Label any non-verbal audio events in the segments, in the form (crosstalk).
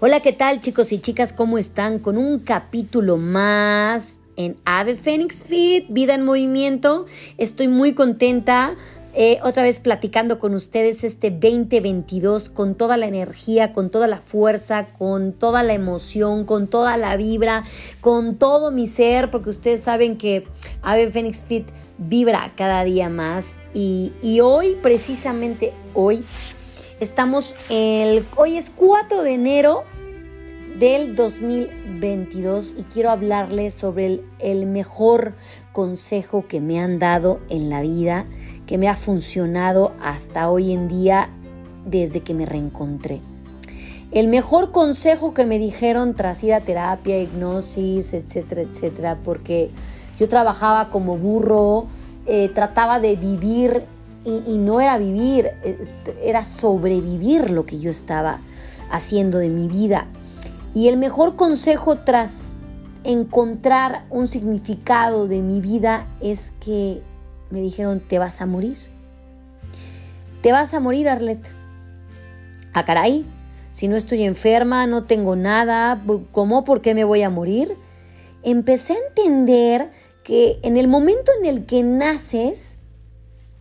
Hola, ¿qué tal chicos y chicas? ¿Cómo están? Con un capítulo más en Ave Phoenix Fit, Vida en Movimiento. Estoy muy contenta. Eh, otra vez platicando con ustedes este 2022 con toda la energía, con toda la fuerza, con toda la emoción, con toda la vibra, con todo mi ser, porque ustedes saben que Ave Phoenix Fit vibra cada día más. Y, y hoy, precisamente hoy, Estamos el hoy es 4 de enero del 2022 y quiero hablarles sobre el, mejor consejo que me han dado en la vida, que me ha funcionado hasta hoy en día desde que me reencontré. El mejor consejo que me dijeron tras ir a terapia, hipnosis, etcétera, etcétera, porque yo trabajaba como burro, eh, trataba de vivir y, no era vivir, eh, era sobrevivir lo que yo estaba haciendo de mi vida. Y el mejor consejo tras encontrar un significado de mi vida es que me dijeron, te vas a morir. Te vas a morir, Arlet. ah, caray, si no estoy enferma, no tengo nada, ¿cómo? ¿Por qué me voy a morir? Empecé a entender que en el momento en el que naces,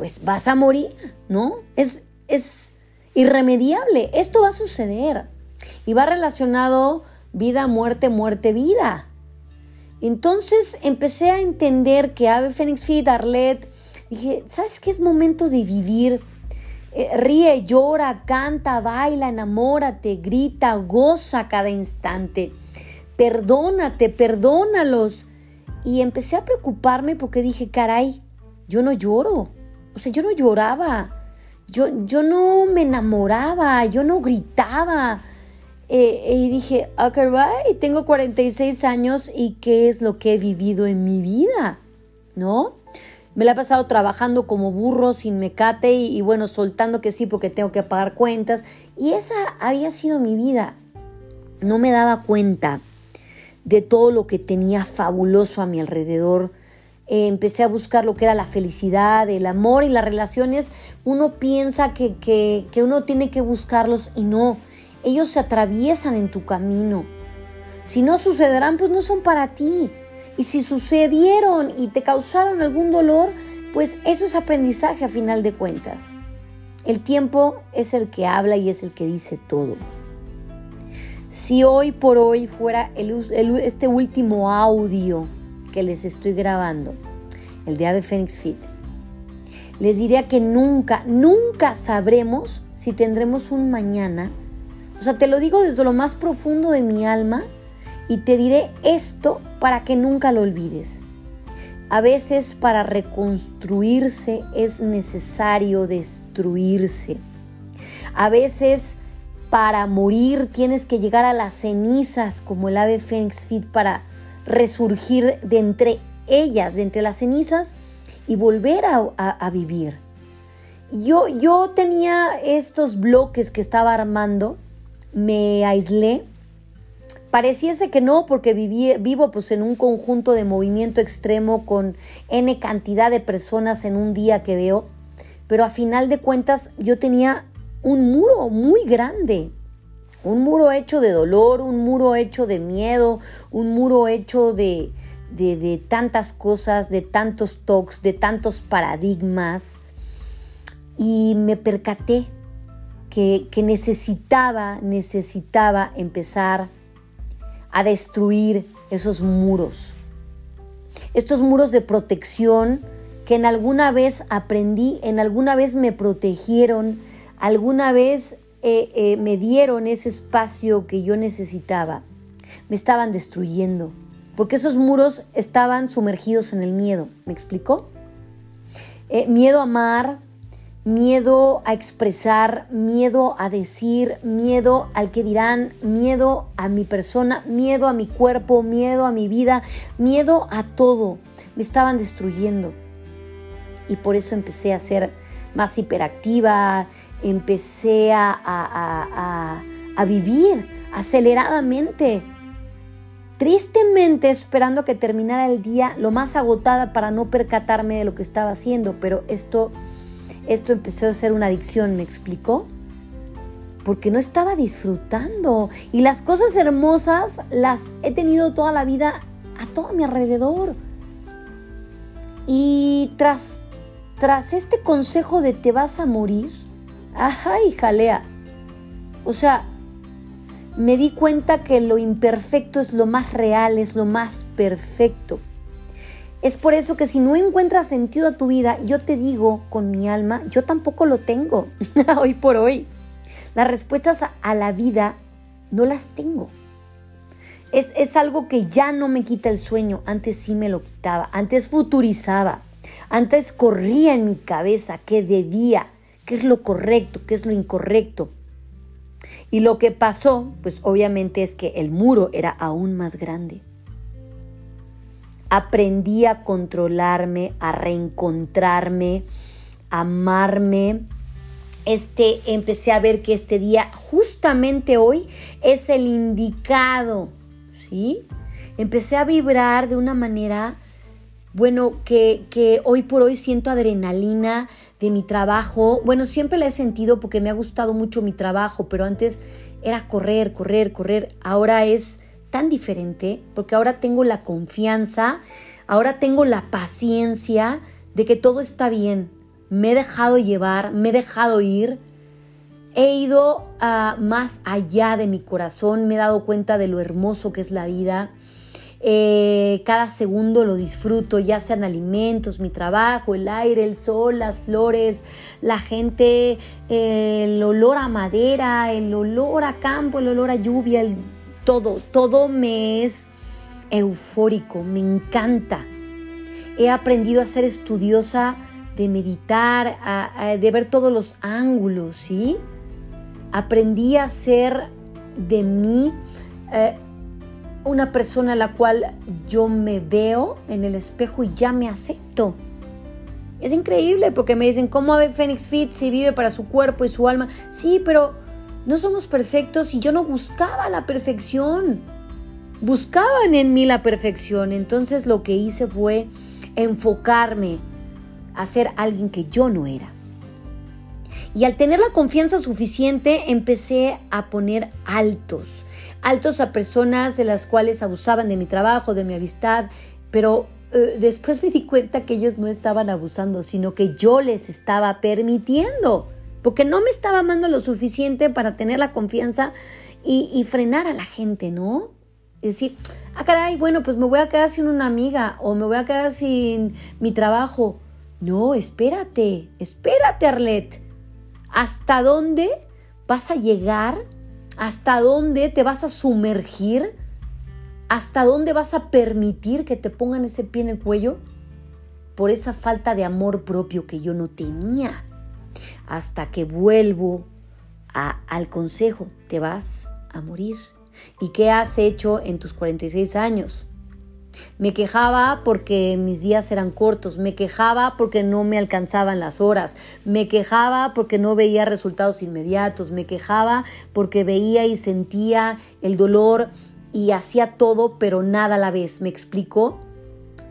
pues vas a morir, ¿no? Es, es irremediable, esto va a suceder y va relacionado vida, muerte, muerte, vida. Entonces empecé a entender que Ave Fénix Fit, Arlet, dije, ¿sabes qué es momento de vivir? Eh, ríe, llora, canta, baila, enamórate, grita, goza cada instante. Perdónate, perdónalos. Y empecé a preocuparme porque dije, caray, yo no lloro. O sea, yo no lloraba, yo, yo no me enamoraba, yo no gritaba. Eh, y dije, ah, caray, tengo 46 años y qué es lo que he vivido en mi vida, ¿no? Me la he pasado trabajando como burro sin mecate y, y bueno, soltando que sí porque tengo que pagar cuentas. Y esa había sido mi vida. No me daba cuenta de todo lo que tenía fabuloso a mi alrededor, eh, empecé a buscar lo que era la felicidad, el amor y las relaciones, uno piensa que, que, que uno tiene que buscarlos y no, ellos se atraviesan en tu camino. Si no sucederán, pues no son para ti. Y si sucedieron y te causaron algún dolor, pues eso es aprendizaje a final de cuentas. El tiempo es el que habla y es el que dice todo. Si hoy por hoy fuera este último audio que les estoy grabando, el de Ave Phoenix Fit, les diría que nunca, nunca sabremos si tendremos un mañana. O sea, te lo digo desde lo más profundo de mi alma y te diré esto para que nunca lo olvides. A veces para reconstruirse es necesario destruirse. A veces para morir tienes que llegar a las cenizas como el ave Phoenix Fit para resurgir de entre ellas, de entre las cenizas y volver a, vivir. Yo, yo tenía estos bloques que estaba armando, me aislé. Pareciese que no, porque viví, vivo pues en un conjunto de movimiento extremo con N cantidad de personas en un día que veo, pero a final de cuentas yo tenía un muro muy grande un muro hecho de dolor, un muro hecho de miedo, un muro hecho de, de, tantas cosas, de tantos tocs, de tantos paradigmas. Y me percaté que, que necesitaba, necesitaba empezar a destruir esos muros. Estos muros de protección que en alguna vez aprendí, en alguna vez me protegieron, alguna vez eh, eh, me dieron ese espacio que yo necesitaba, me estaban destruyendo, porque esos muros estaban sumergidos en el miedo. ¿Me explicó? Eh, miedo a amar, miedo a expresar, miedo a decir, miedo al que dirán, miedo a mi persona, miedo a mi cuerpo, miedo a mi vida, miedo a todo. Me estaban destruyendo. Y por eso empecé a ser más hiperactiva, empecé a, vivir aceleradamente, tristemente esperando que terminara el día lo más agotada para no percatarme de lo que estaba haciendo, pero esto, esto empezó a ser una adicción, ¿me explicó? porque no estaba disfrutando. Y las cosas hermosas las he tenido toda la vida a todo mi alrededor. Y tras, tras este consejo de te vas a morir, y jalea. O sea, me di cuenta que lo imperfecto es lo más real, es lo más perfecto. Es por eso que si no encuentras sentido a tu vida, yo te digo con mi alma, yo tampoco lo tengo, (laughs) hoy por hoy. Las respuestas a la vida no las tengo. Es, es, algo que ya no me quita el sueño, antes sí me lo quitaba, antes futurizaba, antes corría en mi cabeza qué debía, qué es lo correcto, qué es lo incorrecto. Y lo que pasó, pues obviamente es que el muro era aún más grande. Aprendí a controlarme, a reencontrarme, a amarme. Este, empecé a ver que este día, justamente hoy, es el indicado, ¿sí? Empecé a vibrar de una manera, bueno, que, hoy por hoy siento adrenalina, de mi trabajo. Bueno, siempre la he sentido porque me ha gustado mucho mi trabajo, pero antes era correr, correr, correr. Ahora es tan diferente porque ahora tengo la confianza, ahora tengo la paciencia de que todo está bien. Me he dejado llevar, me he dejado ir. He ido a más allá de mi corazón, me he dado cuenta de lo hermoso que es la vida eh, cada segundo lo disfruto, ya sean alimentos, mi trabajo, el aire, el sol, las flores, la gente, el olor a madera, el olor a campo, el olor a lluvia, todo, todo me es eufórico, me encanta. He aprendido a ser estudiosa de meditar, de ver todos los ángulos, ¿sí? Aprendí a ser de mí eh, una persona a la cual yo me veo en el espejo y ya me acepto. Es increíble porque me dicen, ¿cómo Ave Fénix Fit si vive para su cuerpo y su alma? Sí, pero no somos perfectos y yo no buscaba la perfección. Buscaban en mí la perfección. Entonces lo que hice fue enfocarme a ser alguien que yo no era. Y al tener la confianza suficiente empecé a poner altos, altos a personas de las cuales abusaban de mi trabajo, de mi amistad, pero eh, después me di cuenta que ellos no estaban abusando, sino que yo les estaba permitiendo, porque no me estaba amando lo suficiente para tener la confianza y, frenar a la gente, ¿no? Decir, ah, caray, bueno, pues me voy a quedar sin una amiga o me voy a quedar sin mi trabajo. No, espérate, espérate, Arlet. ¿Hasta dónde vas a llegar? ¿Hasta dónde te vas a sumergir? ¿Hasta dónde vas a permitir que te pongan ese pie en el cuello? Por esa falta de amor propio que yo no tenía. Hasta que vuelvo al consejo, te vas a morir. ¿Y qué has hecho en tus 46 años? Me quejaba porque mis días eran cortos, me quejaba porque no me alcanzaban las horas, me quejaba porque no veía resultados inmediatos, me quejaba porque veía y sentía el dolor y hacía todo, pero nada a la vez. ¿Me explicó?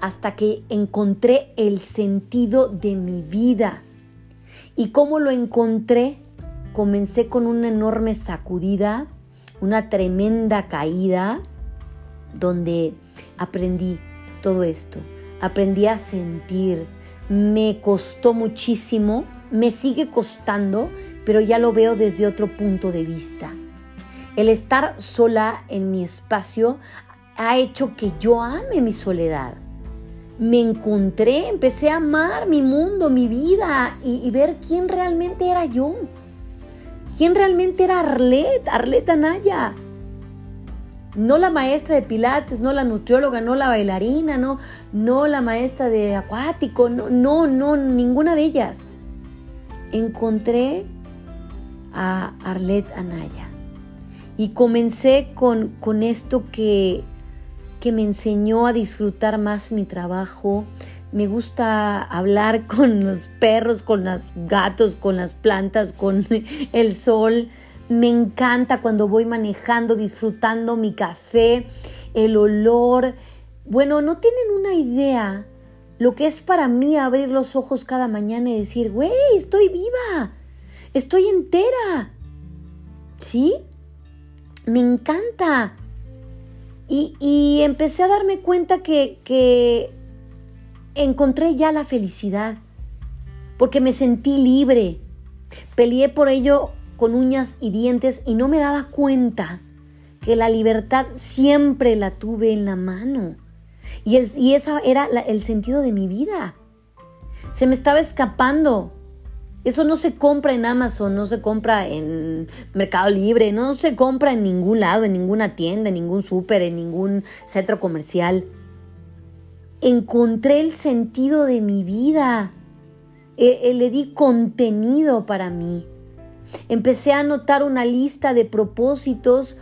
Hasta que encontré el sentido de mi vida. ¿Y cómo lo encontré? Comencé con una enorme sacudida, una tremenda caída, donde aprendí todo esto, aprendí a sentir, me costó muchísimo, me sigue costando, pero ya lo veo desde otro punto de vista. El estar sola en mi espacio ha hecho que yo ame mi soledad. Me encontré, empecé a amar mi mundo, mi vida y, ver quién realmente era yo. ¿Quién realmente era Arlet, Arlet Anaya? No la maestra de pilates, no la nutrióloga, no la bailarina, no, no la maestra de acuático, no, no, ninguna de ellas. Encontré a Arlet Anaya y comencé con, con esto que, que me enseñó a disfrutar más mi trabajo. Me gusta hablar (laughs) con los perros, con los gatos, con las plantas, con el sol. Me encanta cuando voy manejando, disfrutando mi café, el olor. Bueno, no tienen una idea lo que es para mí abrir los ojos cada mañana y decir, güey, estoy viva, estoy entera. ¿Sí? Me encanta. Y, empecé a darme cuenta que, que encontré ya la felicidad, porque me sentí libre. Peleé por ello con uñas y dientes y no me daba cuenta que la libertad siempre la tuve en la mano. Y, es, y ese era el sentido de mi vida. Se me estaba escapando. Eso no se compra en Amazon, no se compra en Mercado Libre, no se compra en ningún lado, en ninguna tienda, en ningún súper, en ningún centro comercial. Encontré el sentido de mi vida. E, e, le di contenido para mí. Empecé a anotar una lista de propósitos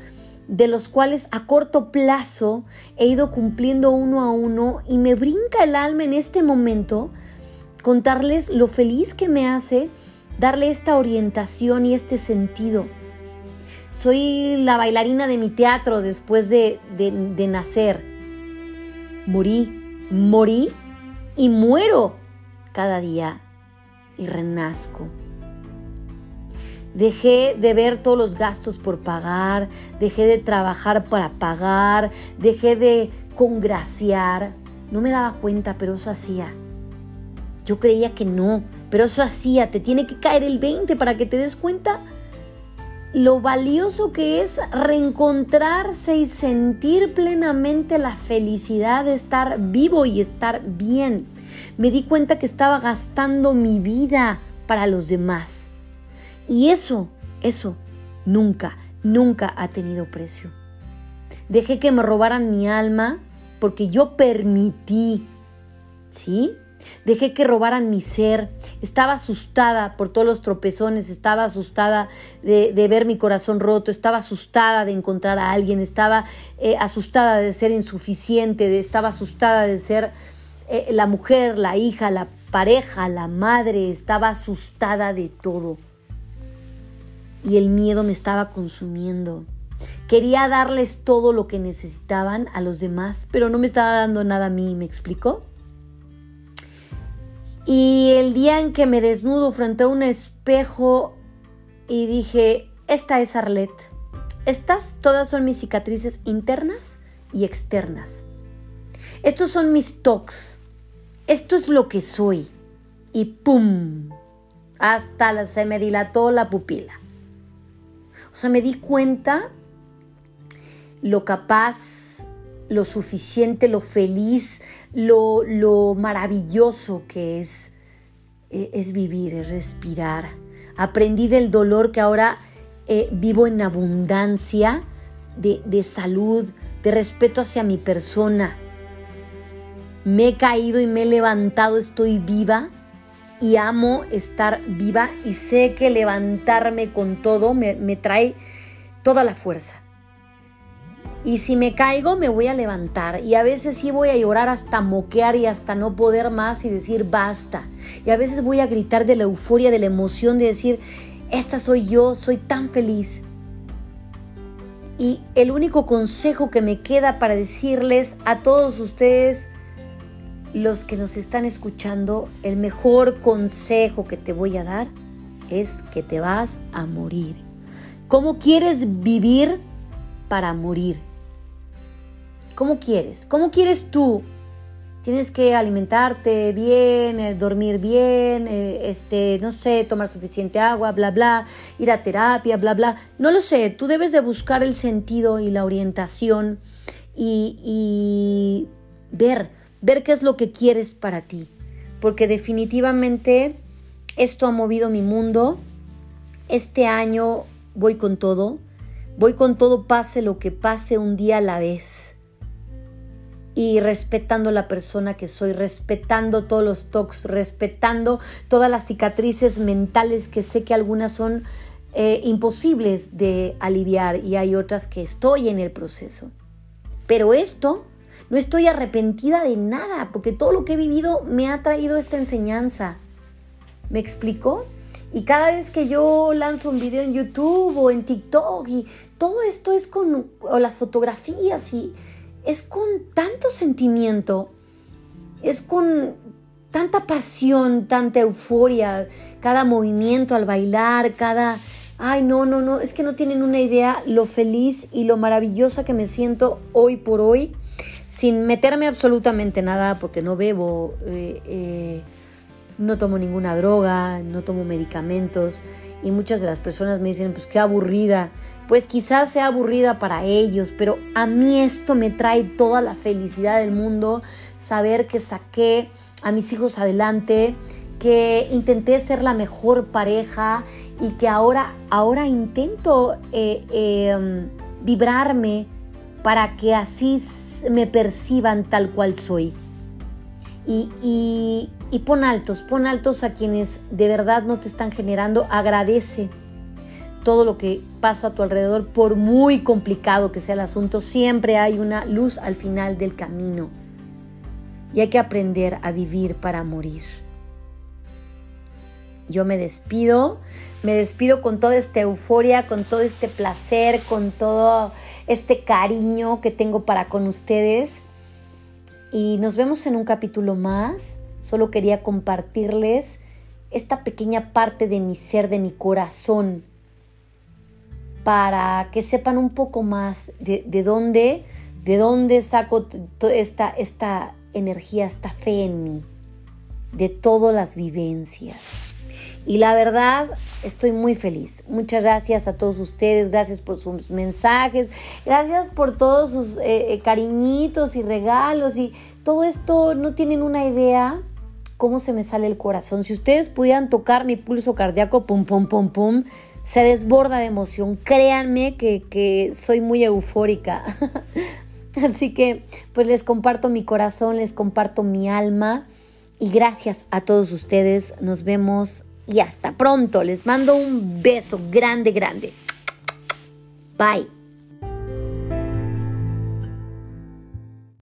de los cuales a corto plazo he ido cumpliendo uno a uno y me brinca el alma en este momento contarles lo feliz que me hace darle esta orientación y este sentido. Soy la bailarina de mi teatro después de, de, nacer. Morí, morí y muero cada día y renazco. Dejé de ver todos los gastos por pagar, dejé de trabajar para pagar, dejé de congraciar. No me daba cuenta, pero eso hacía. Yo creía que no, pero eso hacía, te tiene que caer el 20 para que te des cuenta lo valioso que es reencontrarse y sentir plenamente la felicidad de estar vivo y estar bien. Me di cuenta que estaba gastando mi vida para los demás. Y eso, eso, nunca, nunca ha tenido precio. Dejé que me robaran mi alma porque yo permití, ¿sí? Dejé que robaran mi ser. Estaba asustada por todos los tropezones, estaba asustada de, ver mi corazón roto, estaba asustada de encontrar a alguien, estaba eh, asustada de ser insuficiente, estaba asustada de ser eh, la mujer, la hija, la pareja, la madre, estaba asustada de todo. Y el miedo me estaba consumiendo. Quería darles todo lo que necesitaban a los demás, pero no me estaba dando nada a mí, ¿me explico? Y el día en que me desnudo frente a un espejo y dije, esta es Arlette. Estas todas son mis cicatrices internas y externas. Estos son mis tocs. Esto es lo que soy. Y ¡pum! Hasta se me dilató la pupila. O sea, me di cuenta lo capaz, lo suficiente, lo feliz, lo, maravilloso que es, e, es vivir, es respirar. Aprendí del dolor que ahora eh, vivo en abundancia de, de salud, de respeto hacia mi persona. Me he caído y me he levantado, estoy viva y amo estar viva y sé que levantarme con todo me, trae toda la fuerza. Y si me caigo, me voy a levantar. Y a veces sí voy a llorar hasta moquear y hasta no poder más y decir basta. Y a veces voy a gritar de la euforia, de la emoción, de decir, esta soy yo, soy tan feliz. Y el único consejo que me queda para decirles a todos ustedes, los que nos están escuchando, el mejor consejo que te voy a dar es que te vas a morir. ¿Cómo quieres vivir para morir? ¿Cómo quieres? ¿Cómo quieres tú? Tienes que alimentarte bien, eh, dormir bien, eh, este, no sé, tomar suficiente agua, bla, bla, ir a terapia, bla, bla. No lo sé, tú debes de buscar el sentido y la orientación y, y ver, ver qué es lo que quieres para ti. Porque definitivamente esto ha movido mi mundo. Este año voy con todo. Voy con todo, pase lo que pase un día a la vez y respetando la persona que soy, respetando todos los tocs, respetando todas las cicatrices mentales que sé que algunas son eh, imposibles de aliviar y hay otras que estoy en el proceso. Pero esto no estoy arrepentida de nada porque todo lo que he vivido me ha traído esta enseñanza. ¿Me explico? Y cada vez que yo lanzo un video en YouTube o en TikTok y todo esto es con las fotografías y es con tanto sentimiento, es con tanta pasión, tanta euforia, cada movimiento al bailar, cada Ay, no, no, no, es que no tienen una idea lo feliz y lo maravillosa que me siento hoy por hoy, sin meterme absolutamente nada, porque no bebo, eh, eh, no tomo ninguna droga, no tomo medicamentos, y muchas de las personas me dicen, pues qué aburrida, pues quizás sea aburrida para ellos, pero a mí esto me trae toda la felicidad del mundo, saber que saqué a mis hijos adelante, que intenté ser la mejor pareja y que ahora, ahora intento eh, em, vibrarme para que así me perciban tal cual soy. Y, y, pon altos, pon altos a quienes de verdad no te están generando, agradece todo lo que pasa a tu alrededor, por muy complicado que sea el asunto, siempre hay una luz al final del camino. Y hay que aprender a vivir para morir. Yo me despido, me despido con toda esta euforia, con todo este placer, con todo este cariño que tengo para con ustedes. Y nos vemos en un capítulo más. Solo quería compartirles esta pequeña parte de mi ser, de mi corazón, para que sepan un poco más de, dónde, de dónde saco esta, esta energía, esta fe en mí, de todas las vivencias. Y la verdad, estoy muy feliz. Muchas gracias a todos ustedes, gracias por sus mensajes, gracias por todos sus eh, eh, cariñitos y regalos y todo esto, no tienen una idea cómo se me sale el corazón. Si ustedes pudieran tocar mi pulso cardíaco, pum, pum, pum, pum, se desborda de emoción. Créanme que, que soy muy eufórica. (laughs) Así que pues les comparto mi corazón, les comparto mi alma y gracias a todos ustedes. Nos vemos y hasta pronto. Les mando un beso grande, grande. Bye.